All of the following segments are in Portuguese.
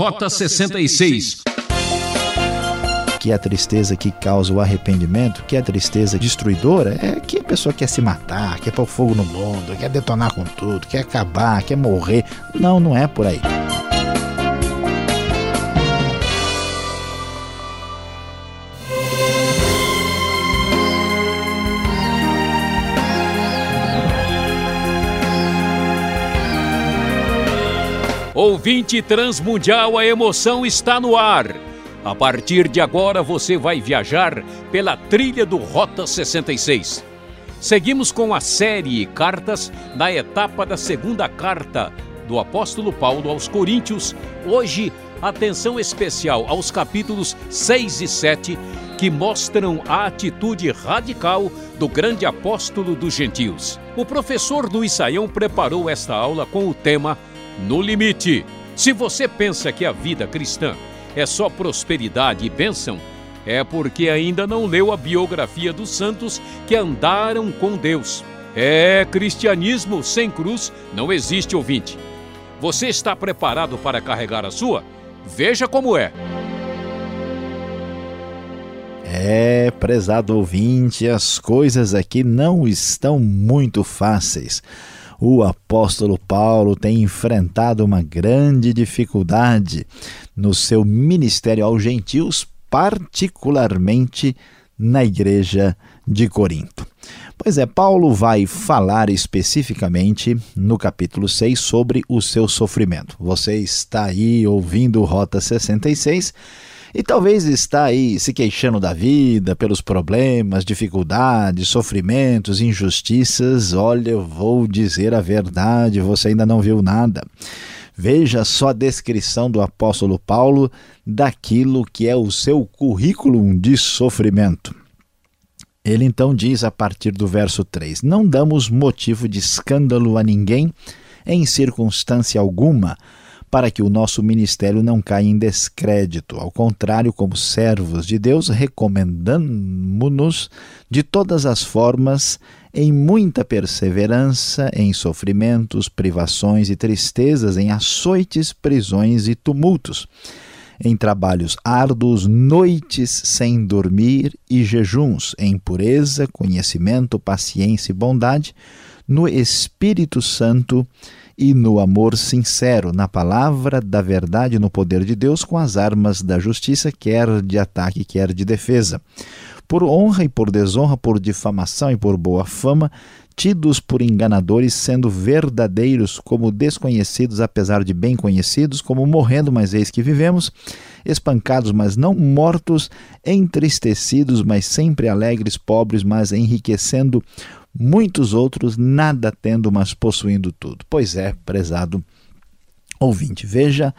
Rota 66 que a tristeza que causa o arrependimento, que a tristeza destruidora, é que a pessoa quer se matar, quer pôr fogo no mundo, quer detonar com tudo, quer acabar, quer morrer. Não, não é por aí. Ouvinte Transmundial, a emoção está no ar. A partir de agora você vai viajar pela trilha do Rota 66. Seguimos com a série Cartas na etapa da segunda carta do apóstolo Paulo aos Coríntios. Hoje, atenção especial aos capítulos 6 e 7, que mostram a atitude radical do grande apóstolo dos gentios. O professor Luiz Saião preparou esta aula com o tema No Limite. Se você pensa que a vida cristã é só prosperidade e bênção, é porque ainda não leu a biografia dos santos que andaram com Deus. É, cristianismo sem cruz não existe ouvinte. Você está preparado para carregar a sua? Veja como é. É, prezado ouvinte, as coisas aqui não estão muito fáceis o apóstolo Paulo tem enfrentado uma grande dificuldade no seu ministério aos gentios, particularmente na igreja de Corinto. Pois é, Paulo vai falar especificamente no capítulo 6 sobre o seu sofrimento. Você está aí ouvindo Rota 66 e talvez está aí se queixando da vida, pelos problemas, dificuldades, sofrimentos, injustiças. Olha, eu vou dizer a verdade, você ainda não viu nada. Veja só a descrição do apóstolo Paulo daquilo que é o seu currículo de sofrimento. Ele então diz a partir do verso 3: Não damos motivo de escândalo a ninguém em circunstância alguma para que o nosso ministério não caia em descrédito. Ao contrário, como servos de Deus, recomendamos-nos de todas as formas, em muita perseverança, em sofrimentos, privações e tristezas, em açoites, prisões e tumultos em trabalhos árduos, noites sem dormir e jejuns, em pureza, conhecimento, paciência e bondade, no Espírito Santo e no amor sincero, na palavra da verdade, no poder de Deus, com as armas da justiça, quer de ataque, quer de defesa. Por honra e por desonra, por difamação e por boa fama, tidos por enganadores, sendo verdadeiros como desconhecidos, apesar de bem conhecidos, como morrendo, mas eis que vivemos, espancados, mas não mortos, entristecidos, mas sempre alegres, pobres, mas enriquecendo muitos outros nada tendo, mas possuindo tudo. Pois é, prezado ouvinte, veja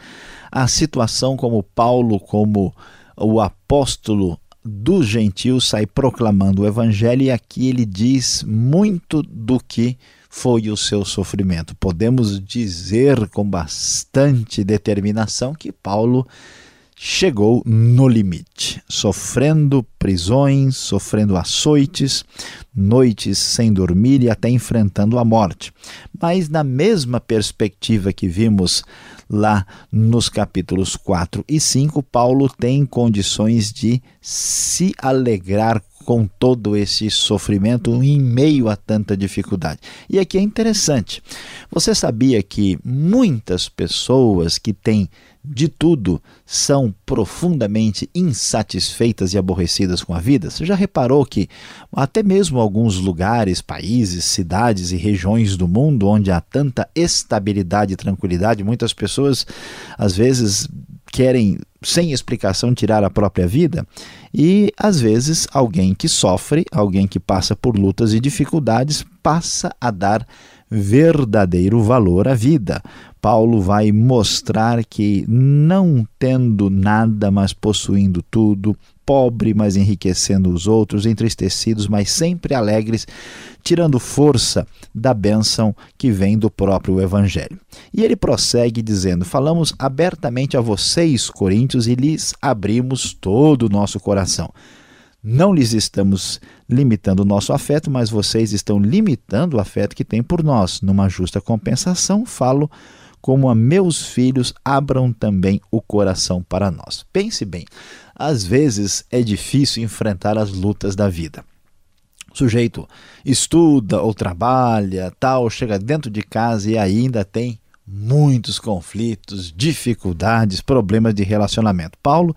a situação como Paulo, como o apóstolo dos gentios, sai proclamando o evangelho, e aqui ele diz muito do que foi o seu sofrimento. Podemos dizer com bastante determinação que Paulo chegou no limite, sofrendo prisões, sofrendo açoites, noites sem dormir e até enfrentando a morte. Mas, na mesma perspectiva que vimos lá nos capítulos 4 e 5, Paulo tem condições de se alegrar com todo esse sofrimento em meio a tanta dificuldade. E aqui é interessante. Você sabia que muitas pessoas que têm de tudo são profundamente insatisfeitas e aborrecidas com a vida? Você já reparou que até mesmo alguns lugares, países, cidades e regiões do mundo onde há tanta estabilidade e tranquilidade, muitas pessoas às vezes querem sem explicação tirar a própria vida e às vezes alguém que sofre, alguém que passa por lutas e dificuldades passa a dar verdadeiro valor à vida. Paulo vai mostrar que, não tendo nada, mas possuindo tudo, pobre, mas enriquecendo os outros, entristecidos, mas sempre alegres, tirando força da bênção que vem do próprio Evangelho. E ele prossegue dizendo: Falamos abertamente a vocês, coríntios, e lhes abrimos todo o nosso coração. Não lhes estamos limitando o nosso afeto, mas vocês estão limitando o afeto que têm por nós. Numa justa compensação, falo como a meus filhos abram também o coração para nós. Pense bem, às vezes é difícil enfrentar as lutas da vida. O sujeito estuda ou trabalha, tal, chega dentro de casa e ainda tem muitos conflitos, dificuldades, problemas de relacionamento. Paulo,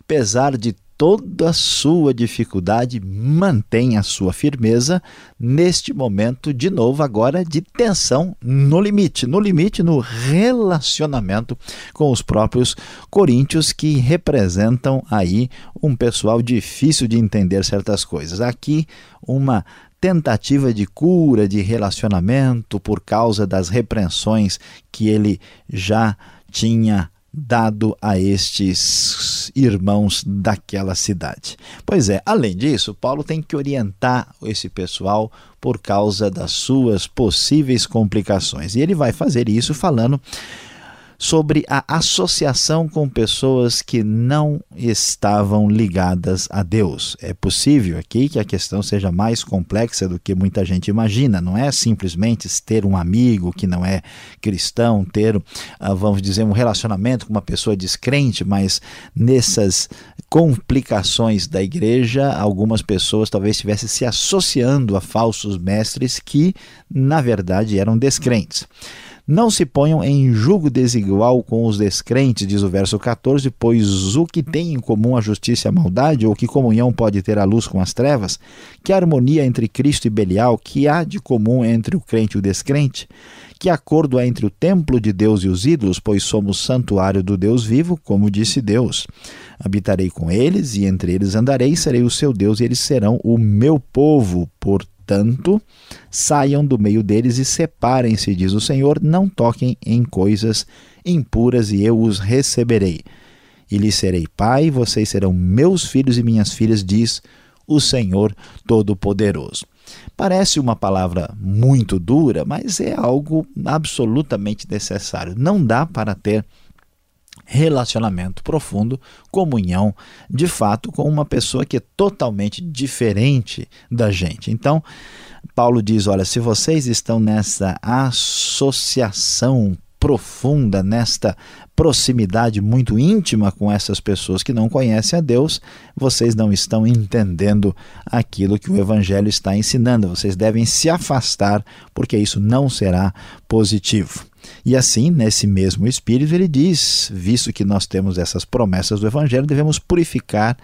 apesar de toda a sua dificuldade, mantém a sua firmeza neste momento, de novo, agora de tensão no limite, no limite no relacionamento com os próprios coríntios, que representam aí um pessoal difícil de entender certas coisas. Aqui, uma tentativa de cura de relacionamento por causa das repreensões que ele já tinha dado a estes irmãos daquela cidade. Pois é, além disso, Paulo tem que orientar esse pessoal por causa das suas possíveis complicações. E ele vai fazer isso falando sobre a associação com pessoas que não estavam ligadas a Deus. É possível aqui que a questão seja mais complexa do que muita gente imagina. Não é simplesmente ter um amigo que não é cristão, ter, ah, vamos dizer, um relacionamento com uma pessoa descrente, mas nessas complicações da igreja, algumas pessoas talvez estivessem se associando a falsos mestres que, na verdade, eram descrentes. Não se ponham em julgo desigual com os descrentes, diz o verso 14, pois o que tem em comum a justiça e a maldade, ou que comunhão pode ter a luz com as trevas? Que harmonia entre Cristo e Belial, que há de comum entre o crente e o descrente? Que acordo há entre o templo de Deus e os ídolos, pois somos santuário do Deus vivo, como disse Deus. Habitarei com eles, e entre eles andarei, serei o seu Deus, e eles serão o meu povo. Portanto, Portanto, saiam do meio deles e separem-se, diz o Senhor, não toquem em coisas impuras e eu os receberei. E lhes serei pai, vocês serão meus filhos e minhas filhas, diz o Senhor Todo-Poderoso. Parece uma palavra muito dura, mas é algo absolutamente necessário. Não dá para ter relacionamento profundo, comunhão, de fato, com uma pessoa que é totalmente diferente da gente. Então, Paulo diz: olha, se vocês estão nessa associação profunda, nesta proximidade muito íntima com essas pessoas que não conhecem a Deus, vocês não estão entendendo aquilo que o Evangelho está ensinando. Vocês devem se afastar, porque isso não será positivo. E assim, nesse mesmo espírito, ele diz: visto que nós temos essas promessas do Evangelho, devemos purificar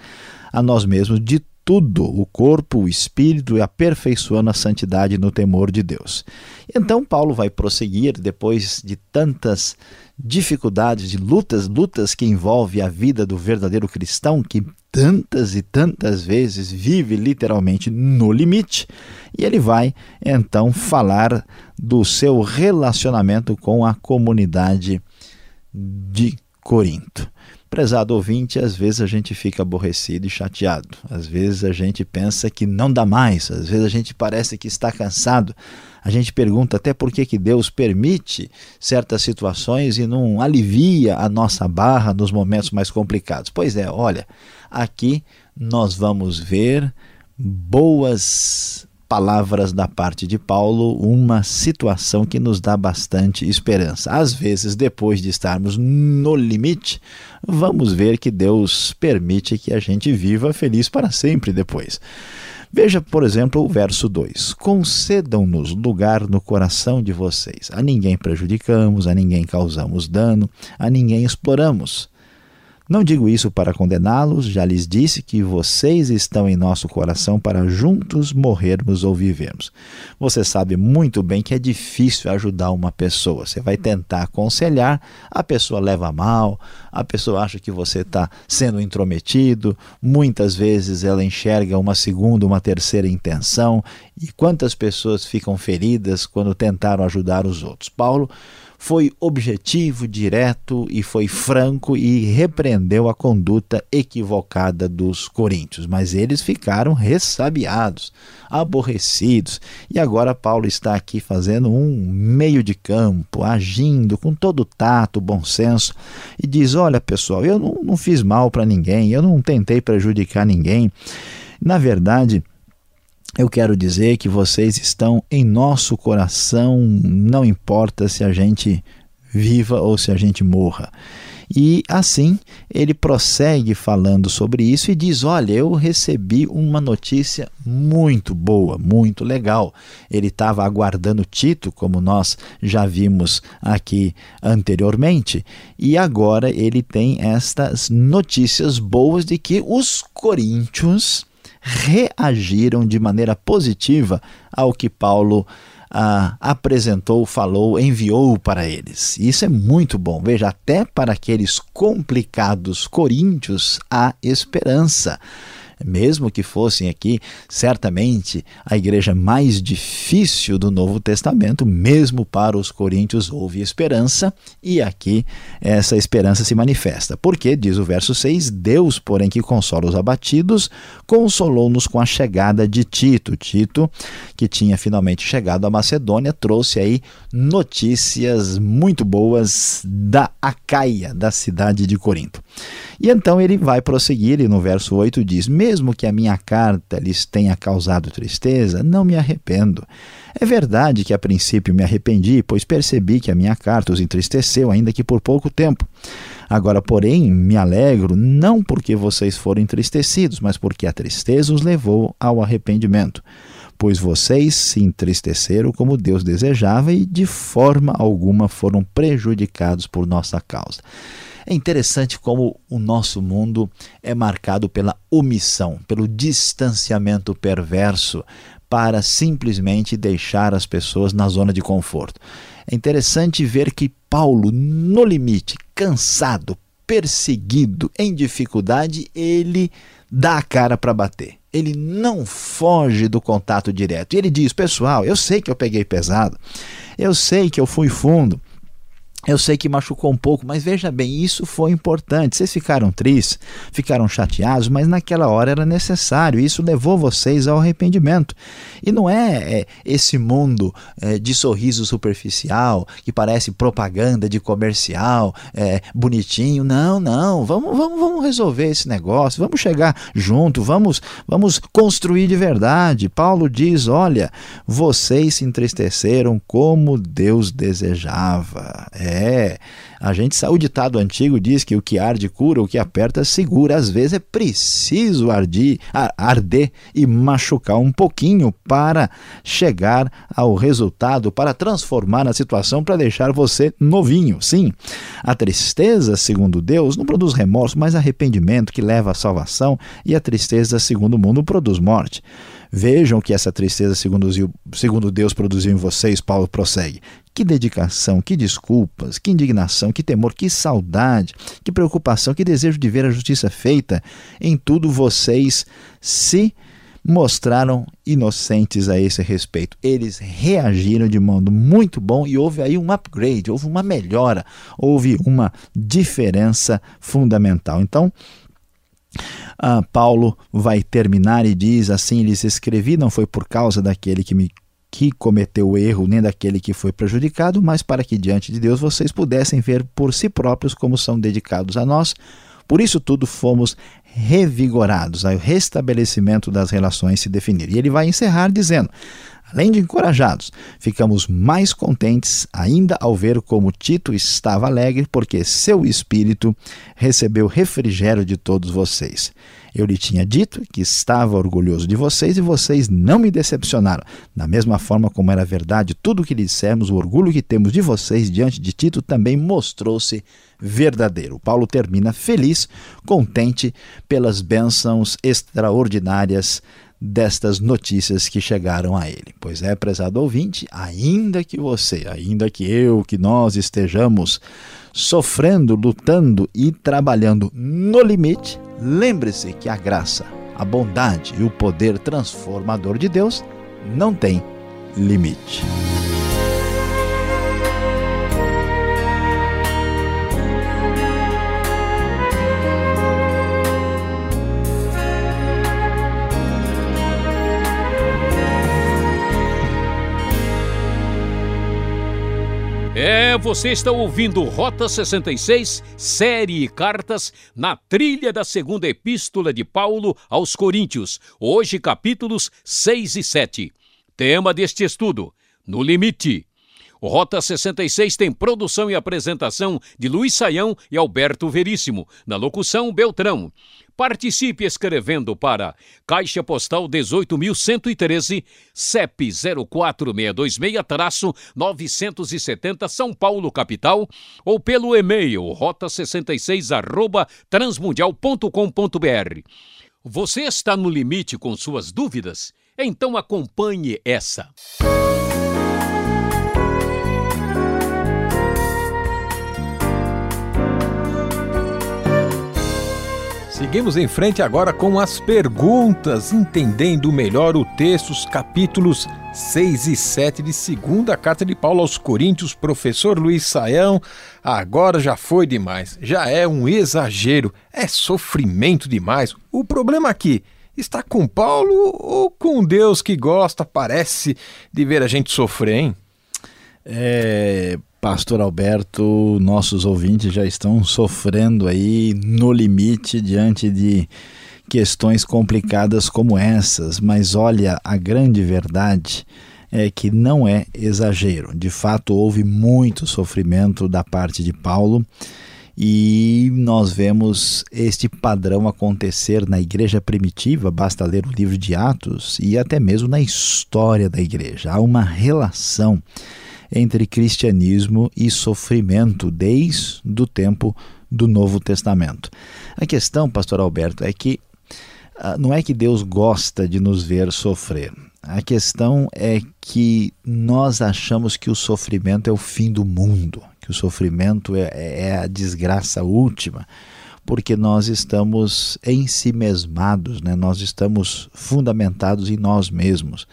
a nós mesmos de tudo, o corpo, o espírito, e aperfeiçoando a santidade no temor de Deus. Então, Paulo vai prosseguir, depois de tantas dificuldades, de lutas, lutas que envolvem a vida do verdadeiro cristão, que tantas e tantas vezes vive literalmente no limite, e ele vai então falar do seu relacionamento com a comunidade de Corinto. Prezado ouvinte, às vezes a gente fica aborrecido e chateado, às vezes a gente pensa que não dá mais, às vezes a gente parece que está cansado. A gente pergunta até por que, que Deus permite certas situações e não alivia a nossa barra nos momentos mais complicados. Pois é, olha, aqui nós vamos ver boas palavras da parte de Paulo, uma situação que nos dá bastante esperança. Às vezes, depois de estarmos no limite, vamos ver que Deus permite que a gente viva feliz para sempre depois. Veja, por exemplo, o verso 2: Concedam-nos lugar no coração de vocês. A ninguém prejudicamos, a ninguém causamos dano, a ninguém exploramos. Não digo isso para condená-los, já lhes disse que vocês estão em nosso coração para juntos morrermos ou vivermos. Você sabe muito bem que é difícil ajudar uma pessoa. Você vai tentar aconselhar, a pessoa leva mal, a pessoa acha que você está sendo intrometido, muitas vezes ela enxerga uma segunda, uma terceira intenção. E quantas pessoas ficam feridas quando tentaram ajudar os outros? Paulo foi objetivo, direto e foi franco e repreendeu a conduta equivocada dos coríntios. Mas eles ficaram ressabiados, aborrecidos. E agora Paulo está aqui fazendo um meio de campo, agindo com todo tato, bom senso, e diz: Olha, pessoal, eu não, não fiz mal para ninguém, eu não tentei prejudicar ninguém. Na verdade, eu quero dizer que vocês estão em nosso coração, não importa se a gente viva ou se a gente morra. E assim ele prossegue falando sobre isso e diz: Olha, eu recebi uma notícia muito boa, muito legal. Ele estava aguardando Tito, como nós já vimos aqui anteriormente, e agora ele tem estas notícias boas de que os coríntios reagiram de maneira positiva ao que Paulo ah, apresentou, falou, enviou para eles. Isso é muito bom. Veja, até para aqueles complicados coríntios há esperança mesmo que fossem aqui, certamente a igreja mais difícil do Novo Testamento, mesmo para os coríntios houve esperança, e aqui essa esperança se manifesta. Porque, diz o verso 6, Deus, porém, que consola os abatidos, consolou-nos com a chegada de Tito. Tito, que tinha finalmente chegado à Macedônia, trouxe aí notícias muito boas da Acaia, da cidade de Corinto. E então ele vai prosseguir e no verso 8 diz: Mesmo que a minha carta lhes tenha causado tristeza, não me arrependo. É verdade que a princípio me arrependi, pois percebi que a minha carta os entristeceu, ainda que por pouco tempo. Agora, porém, me alegro não porque vocês foram entristecidos, mas porque a tristeza os levou ao arrependimento. Pois vocês se entristeceram como Deus desejava e de forma alguma foram prejudicados por nossa causa. É interessante como o nosso mundo é marcado pela omissão, pelo distanciamento perverso para simplesmente deixar as pessoas na zona de conforto. É interessante ver que Paulo, no limite, cansado, perseguido, em dificuldade, ele dá a cara para bater. Ele não foge do contato direto. E ele diz: Pessoal, eu sei que eu peguei pesado, eu sei que eu fui fundo, eu sei que machucou um pouco, mas veja bem, isso foi importante. Vocês ficaram tristes, ficaram chateados, mas naquela hora era necessário. Isso levou vocês ao arrependimento. E não é, é esse mundo é, de sorriso superficial que parece propaganda de comercial, é, bonitinho. Não, não. Vamos, vamos, vamos resolver esse negócio. Vamos chegar junto. Vamos, vamos construir de verdade. Paulo diz: olha, vocês se entristeceram como Deus desejava. É, é, a gente sabe, o ditado antigo diz que o que arde cura, o que aperta segura. Às vezes é preciso ardir, arder e machucar um pouquinho para chegar ao resultado, para transformar a situação, para deixar você novinho. Sim, a tristeza, segundo Deus, não produz remorso, mas arrependimento que leva à salvação, e a tristeza, segundo o mundo, produz morte. Vejam que essa tristeza, segundo, Deus, produziu em vocês, Paulo prossegue. Que dedicação, que desculpas, que indignação, que temor, que saudade, que preocupação, que desejo de ver a justiça feita. Em tudo vocês se mostraram inocentes a esse respeito. Eles reagiram de modo muito bom e houve aí um upgrade, houve uma melhora, houve uma diferença fundamental. Então, ah, Paulo vai terminar e diz assim: lhes escrevi, não foi por causa daquele que me que cometeu o erro, nem daquele que foi prejudicado, mas para que diante de Deus vocês pudessem ver por si próprios como são dedicados a nós. Por isso tudo fomos revigorados, ao restabelecimento das relações se definir. E ele vai encerrar dizendo: Além de encorajados, ficamos mais contentes ainda ao ver como Tito estava alegre, porque seu espírito recebeu refrigério de todos vocês. Eu lhe tinha dito que estava orgulhoso de vocês e vocês não me decepcionaram. Da mesma forma como era verdade tudo o que lhe dissemos, o orgulho que temos de vocês diante de Tito também mostrou-se verdadeiro. Paulo termina feliz, contente pelas bênçãos extraordinárias destas notícias que chegaram a ele. Pois é, prezado ouvinte, ainda que você, ainda que eu, que nós estejamos sofrendo, lutando e trabalhando no limite, lembre-se que a graça, a bondade e o poder transformador de Deus não tem limite. Você está ouvindo Rota 66, série Cartas, na trilha da segunda epístola de Paulo aos Coríntios, hoje capítulos 6 e 7. Tema deste estudo: No Limite. Rota 66 tem produção e apresentação de Luiz Saião e Alberto Veríssimo. Na locução, Beltrão. Participe escrevendo para Caixa Postal 18.113, CEP 04626-970 São Paulo, capital, ou pelo e-mail rota66 arroba transmundial.com.br. Você está no limite com suas dúvidas? Então acompanhe essa. Seguimos em frente agora com as perguntas, entendendo melhor o texto, os capítulos 6 e 7 de segunda carta de Paulo aos Coríntios, professor Luiz Saião. Agora já foi demais, já é um exagero, é sofrimento demais. O problema aqui está com Paulo ou com Deus que gosta, parece, de ver a gente sofrer, hein? É, Pastor Alberto, nossos ouvintes já estão sofrendo aí no limite diante de questões complicadas como essas, mas olha, a grande verdade é que não é exagero. De fato, houve muito sofrimento da parte de Paulo e nós vemos este padrão acontecer na igreja primitiva, basta ler o livro de Atos e até mesmo na história da igreja. Há uma relação entre cristianismo e sofrimento desde o tempo do Novo Testamento. A questão, pastor Alberto, é que ah, não é que Deus gosta de nos ver sofrer. A questão é que nós achamos que o sofrimento é o fim do mundo, que o sofrimento é, é a desgraça última, porque nós estamos ensimesmados, né? nós estamos fundamentados em nós mesmos.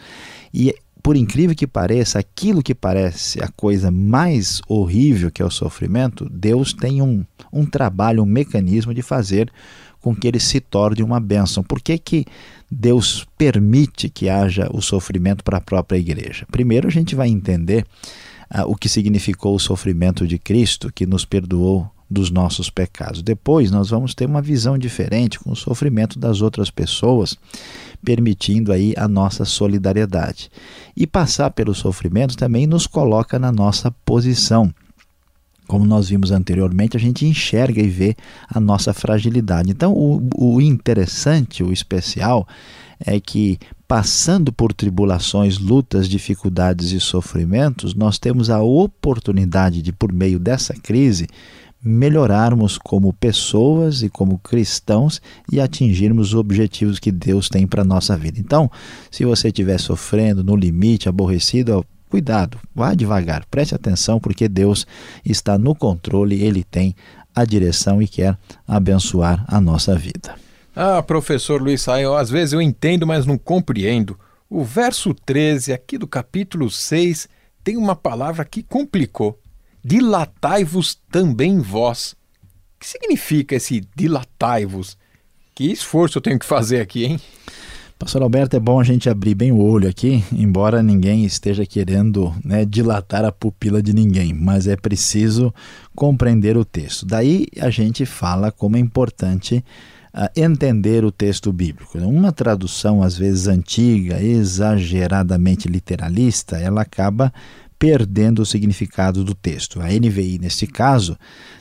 E por incrível que pareça, aquilo que parece a coisa mais horrível que é o sofrimento, Deus tem um, um trabalho, um mecanismo de fazer com que ele se torne uma bênção. Por que, que Deus permite que haja o sofrimento para a própria igreja? Primeiro, a gente vai entender uh, o que significou o sofrimento de Cristo, que nos perdoou dos nossos pecados. Depois, nós vamos ter uma visão diferente com o sofrimento das outras pessoas permitindo aí a nossa solidariedade. E passar pelo sofrimento também nos coloca na nossa posição. Como nós vimos anteriormente, a gente enxerga e vê a nossa fragilidade. Então, o, o interessante, o especial, é que passando por tribulações, lutas, dificuldades e sofrimentos, nós temos a oportunidade de, por meio dessa crise, melhorarmos como pessoas e como cristãos e atingirmos os objetivos que Deus tem para a nossa vida. Então, se você estiver sofrendo, no limite, aborrecido, cuidado, vá devagar, preste atenção, porque Deus está no controle, Ele tem a direção e quer abençoar a nossa vida. Ah, professor Luiz Saio, às vezes eu entendo, mas não compreendo. O verso 13 aqui do capítulo 6 tem uma palavra que complicou dilatai-vos também vós. O que significa esse dilatai-vos? Que esforço eu tenho que fazer aqui, hein? Pastor Alberto, é bom a gente abrir bem o olho aqui, embora ninguém esteja querendo né, dilatar a pupila de ninguém, mas é preciso compreender o texto. Daí a gente fala como é importante uh, entender o texto bíblico. Uma tradução, às vezes antiga, exageradamente literalista, ela acaba perdendo o significado do texto. A NVI, neste caso,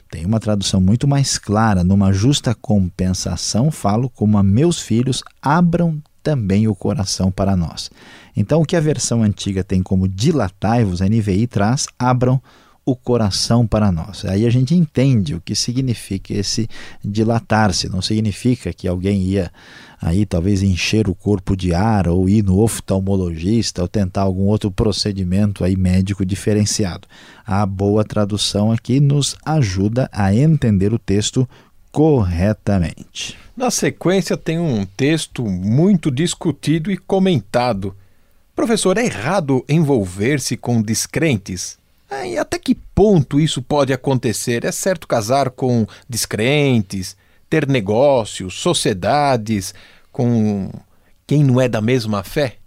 tem uma tradução muito mais clara. Numa justa compensação, falo como a meus filhos abram também o coração para nós. Então, o que a versão antiga tem como dilatai-vos, a NVI traz abram o coração para nós. Aí a gente entende o que significa esse dilatar-se. Não significa que alguém ia aí talvez encher o corpo de ar ou ir no oftalmologista ou tentar algum outro procedimento aí médico diferenciado. A boa tradução aqui nos ajuda a entender o texto corretamente. Na sequência tem um texto muito discutido e comentado. Professor, é errado envolver-se com descrentes? É, e até que ponto isso pode acontecer? É certo casar com descrentes, ter negócios, sociedades com quem não é da mesma fé?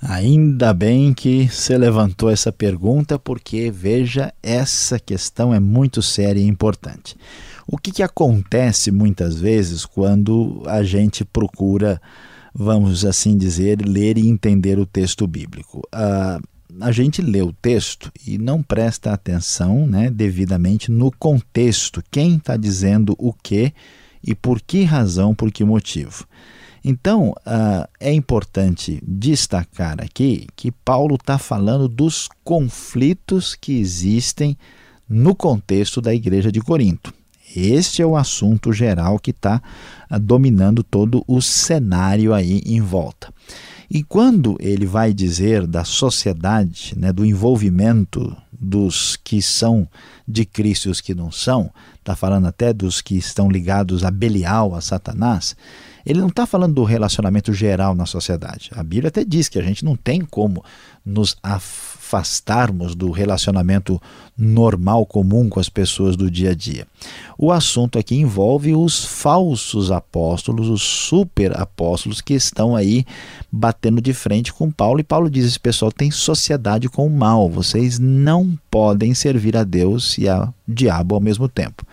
Ainda bem que você levantou essa pergunta, porque veja, essa questão é muito séria e importante. O que, que acontece muitas vezes quando a gente procura, vamos assim dizer, ler e entender o texto bíblico? Ah, a gente lê o texto e não presta atenção né, devidamente no contexto, quem está dizendo o que e por que razão, por que motivo. Então, uh, é importante destacar aqui que Paulo está falando dos conflitos que existem no contexto da igreja de Corinto. Este é o assunto geral que está uh, dominando todo o cenário aí em volta. E quando ele vai dizer da sociedade, né, do envolvimento dos que são de Cristo e os que não são, está falando até dos que estão ligados a Belial, a Satanás, ele não está falando do relacionamento geral na sociedade. A Bíblia até diz que a gente não tem como nos afastarmos do relacionamento normal, comum com as pessoas do dia a dia. O assunto aqui envolve os falsos apóstolos, os super apóstolos que estão aí batendo de frente com Paulo. E Paulo diz: esse pessoal tem sociedade com o mal, vocês não podem servir a Deus e ao diabo ao mesmo tempo.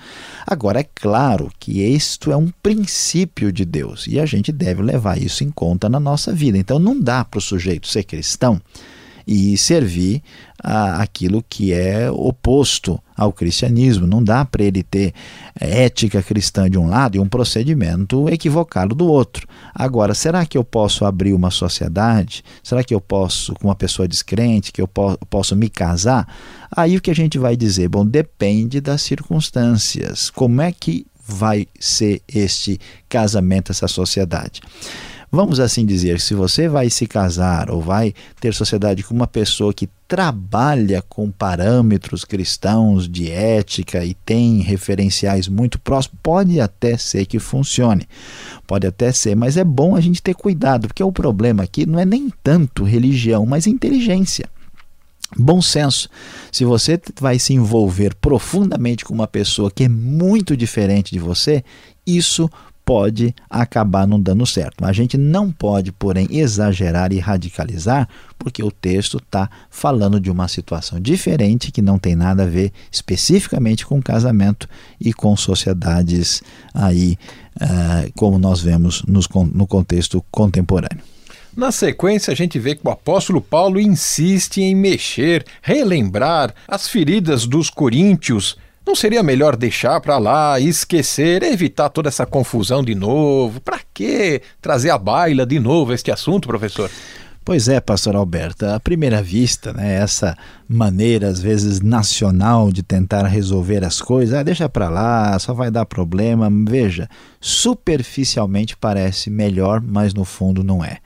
Agora, é claro que isto é um princípio de Deus e a gente deve levar isso em conta na nossa vida. Então, não dá para o sujeito ser cristão e servir a, aquilo que é oposto ao cristianismo. Não dá para ele ter ética cristã de um lado e um procedimento equivocado do outro. Agora, será que eu posso abrir uma sociedade? Será que eu posso, com uma pessoa descrente, que eu po posso me casar? Aí o que a gente vai dizer? Bom, depende das circunstâncias. Como é que vai ser este casamento, essa sociedade? Vamos assim dizer, se você vai se casar ou vai ter sociedade com uma pessoa que trabalha com parâmetros cristãos de ética e tem referenciais muito próximos, pode até ser que funcione. Pode até ser, mas é bom a gente ter cuidado, porque o problema aqui não é nem tanto religião, mas inteligência. Bom senso. Se você vai se envolver profundamente com uma pessoa que é muito diferente de você, isso pode acabar não dando certo. A gente não pode, porém, exagerar e radicalizar, porque o texto está falando de uma situação diferente que não tem nada a ver especificamente com casamento e com sociedades aí, uh, como nós vemos nos, no contexto contemporâneo. Na sequência, a gente vê que o apóstolo Paulo insiste em mexer, relembrar as feridas dos coríntios não seria melhor deixar para lá, esquecer, evitar toda essa confusão de novo? Para que trazer à baila de novo este assunto, professor? Pois é, pastor Alberto, à primeira vista, né, essa maneira às vezes nacional de tentar resolver as coisas, ah, deixa para lá, só vai dar problema. Veja, superficialmente parece melhor, mas no fundo não é.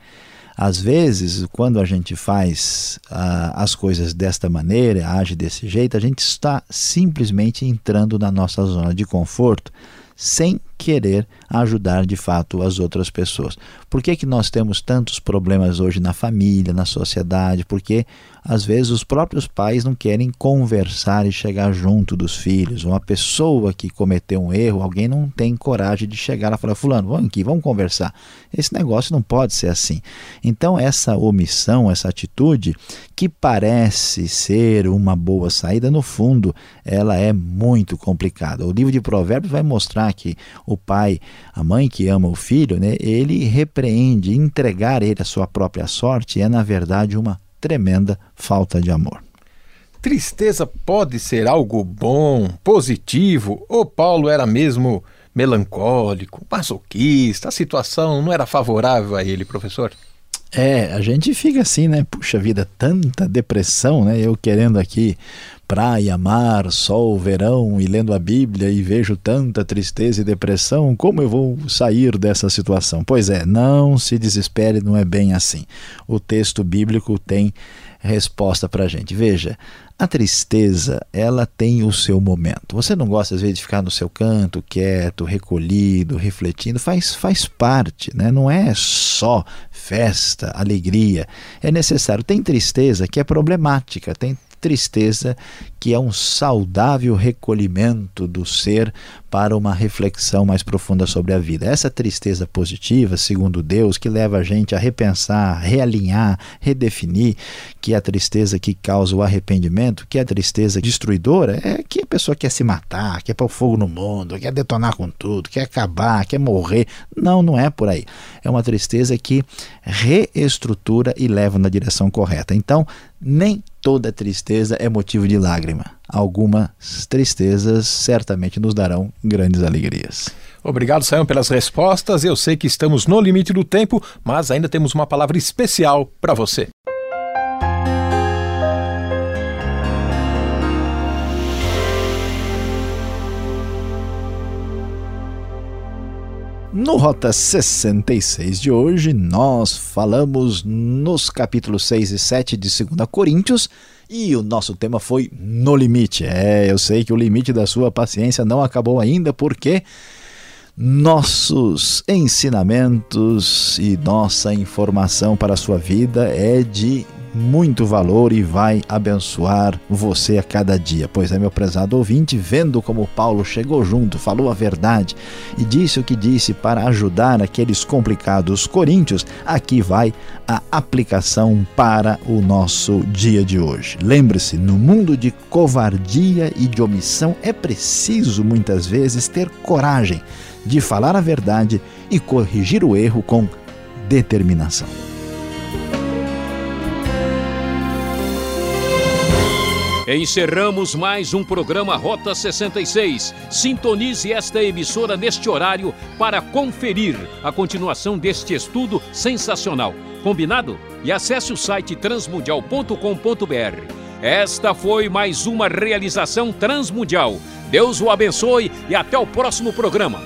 Às vezes, quando a gente faz uh, as coisas desta maneira, age desse jeito, a gente está simplesmente entrando na nossa zona de conforto sem querer ajudar de fato as outras pessoas. Por que, que nós temos tantos problemas hoje na família, na sociedade? Porque às vezes os próprios pais não querem conversar e chegar junto dos filhos. Uma pessoa que cometeu um erro, alguém não tem coragem de chegar lá e falar: Fulano, vamos aqui, vamos conversar. Esse negócio não pode ser assim. Então, essa omissão, essa atitude, que parece ser uma boa saída, no fundo, ela é muito complicada. O livro de Provérbios vai mostrar que o pai, a mãe que ama o filho, né, ele repreende, entregar ele a sua própria sorte é, na verdade, uma tremenda falta de amor. Tristeza pode ser algo bom, positivo, ou Paulo era mesmo melancólico, masoquista, a situação não era favorável a ele, professor? É, a gente fica assim, né? Puxa vida, tanta depressão, né? Eu querendo aqui praia, mar, sol, verão e lendo a Bíblia e vejo tanta tristeza e depressão, como eu vou sair dessa situação? Pois é, não se desespere, não é bem assim. O texto bíblico tem resposta para a gente. Veja, a tristeza, ela tem o seu momento. Você não gosta às vezes de ficar no seu canto, quieto, recolhido, refletindo, faz, faz parte, né? não é só festa, alegria. É necessário. Tem tristeza que é problemática, tem tristeza que é um saudável recolhimento do ser para uma reflexão mais profunda sobre a vida. Essa tristeza positiva, segundo Deus, que leva a gente a repensar, realinhar, redefinir, que é a tristeza que causa o arrependimento, que é a tristeza destruidora, é que a pessoa quer se matar, quer pôr fogo no mundo, quer detonar com tudo, quer acabar, quer morrer. Não, não é por aí. É uma tristeza que reestrutura e leva na direção correta. Então, nem toda tristeza é motivo de lágrima. Algumas tristezas certamente nos darão grandes alegrias. Obrigado, Sayão, pelas respostas. Eu sei que estamos no limite do tempo, mas ainda temos uma palavra especial para você. No Rota 66 de hoje, nós falamos nos capítulos 6 e 7 de 2 Coríntios e o nosso tema foi No Limite. É, eu sei que o limite da sua paciência não acabou ainda porque nossos ensinamentos e nossa informação para a sua vida é de muito valor e vai abençoar você a cada dia. Pois é, meu prezado ouvinte, vendo como Paulo chegou junto, falou a verdade e disse o que disse para ajudar aqueles complicados coríntios, aqui vai a aplicação para o nosso dia de hoje. Lembre-se, no mundo de covardia e de omissão é preciso muitas vezes ter coragem de falar a verdade e corrigir o erro com determinação. Encerramos mais um programa Rota 66. Sintonize esta emissora neste horário para conferir a continuação deste estudo sensacional. Combinado? E acesse o site transmundial.com.br. Esta foi mais uma realização transmundial. Deus o abençoe e até o próximo programa.